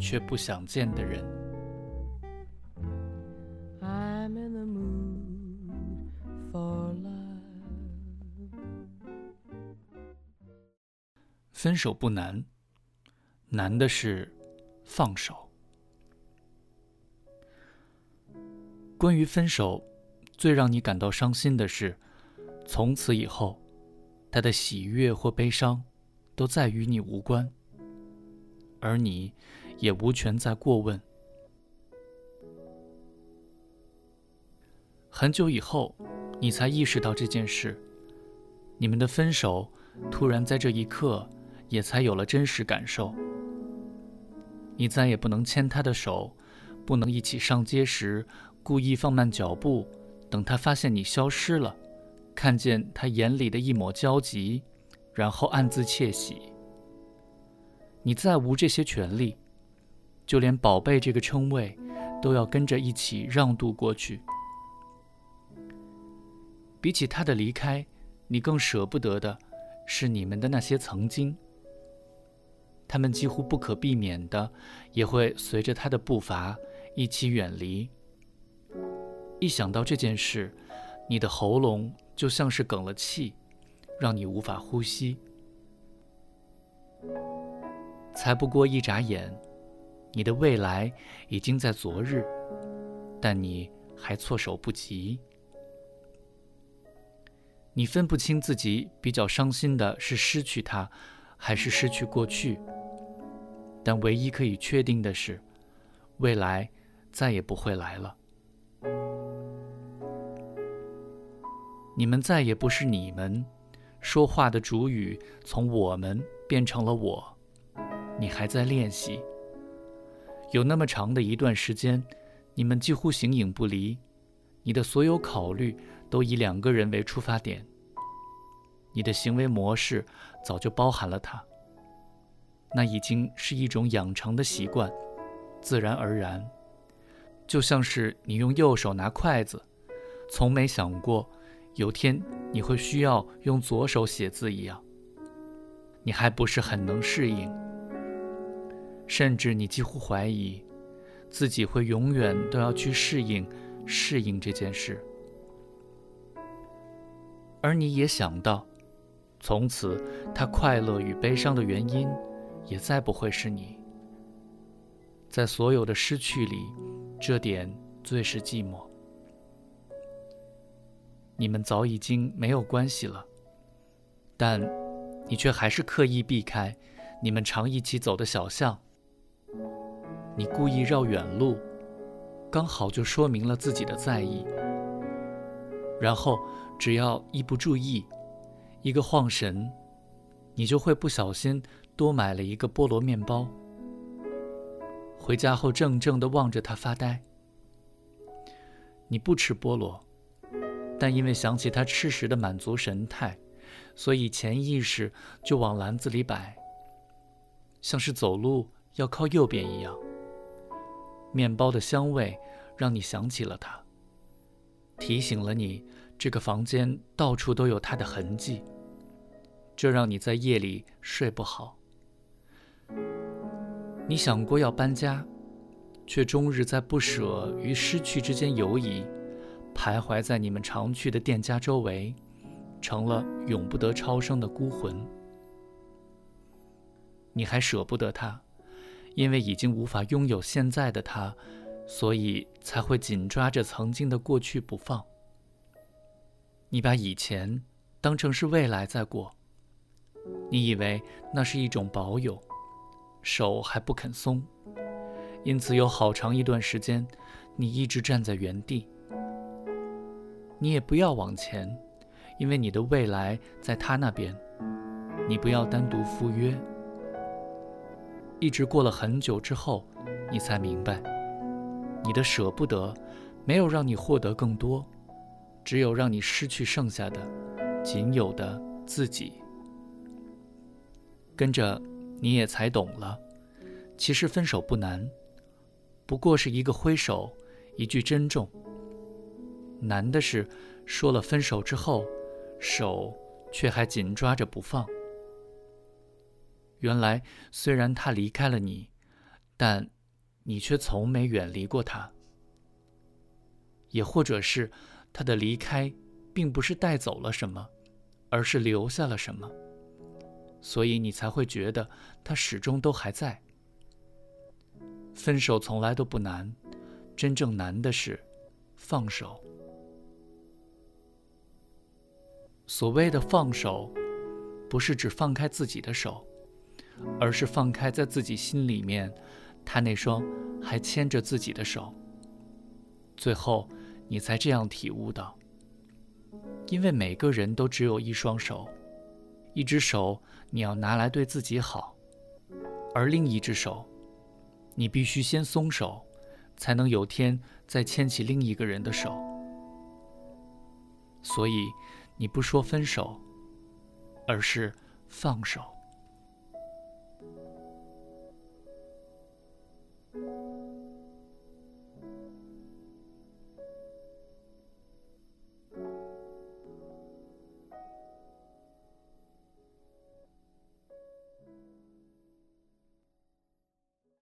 却不想见的人。分手不难，难的是放手。关于分手，最让你感到伤心的是，从此以后，他的喜悦或悲伤，都再与你无关。而你，也无权再过问。很久以后，你才意识到这件事。你们的分手，突然在这一刻，也才有了真实感受。你再也不能牵他的手，不能一起上街时故意放慢脚步，等他发现你消失了，看见他眼里的一抹焦急，然后暗自窃喜。你再无这些权利，就连“宝贝”这个称谓，都要跟着一起让渡过去。比起他的离开，你更舍不得的是你们的那些曾经。他们几乎不可避免的，也会随着他的步伐一起远离。一想到这件事，你的喉咙就像是哽了气，让你无法呼吸。才不过一眨眼，你的未来已经在昨日，但你还措手不及。你分不清自己比较伤心的是失去他，还是失去过去。但唯一可以确定的是，未来再也不会来了。你们再也不是你们，说话的主语从我们变成了我。你还在练习。有那么长的一段时间，你们几乎形影不离，你的所有考虑都以两个人为出发点。你的行为模式早就包含了他，那已经是一种养成的习惯，自然而然，就像是你用右手拿筷子，从没想过有天你会需要用左手写字一样。你还不是很能适应。甚至你几乎怀疑，自己会永远都要去适应、适应这件事。而你也想到，从此他快乐与悲伤的原因，也再不会是你。在所有的失去里，这点最是寂寞。你们早已经没有关系了，但你却还是刻意避开你们常一起走的小巷。你故意绕远路，刚好就说明了自己的在意。然后，只要一不注意，一个晃神，你就会不小心多买了一个菠萝面包。回家后，怔怔地望着它发呆。你不吃菠萝，但因为想起他吃时的满足神态，所以潜意识就往篮子里摆，像是走路要靠右边一样。面包的香味让你想起了他，提醒了你这个房间到处都有他的痕迹，这让你在夜里睡不好。你想过要搬家，却终日在不舍与失去之间游移，徘徊在你们常去的店家周围，成了永不得超生的孤魂。你还舍不得他。因为已经无法拥有现在的他，所以才会紧抓着曾经的过去不放。你把以前当成是未来在过，你以为那是一种保有，手还不肯松，因此有好长一段时间，你一直站在原地。你也不要往前，因为你的未来在他那边，你不要单独赴约。一直过了很久之后，你才明白，你的舍不得，没有让你获得更多，只有让你失去剩下的，仅有的自己。跟着，你也才懂了，其实分手不难，不过是一个挥手，一句珍重。难的是，说了分手之后，手却还紧抓着不放。原来，虽然他离开了你，但你却从没远离过他。也或者是，他的离开，并不是带走了什么，而是留下了什么，所以你才会觉得他始终都还在。分手从来都不难，真正难的是放手。所谓的放手，不是指放开自己的手，而是放开在自己心里面，他那双还牵着自己的手。最后，你才这样体悟到：因为每个人都只有一双手，一只手你要拿来对自己好，而另一只手，你必须先松手，才能有天再牵起另一个人的手。所以。你不说分手，而是放手。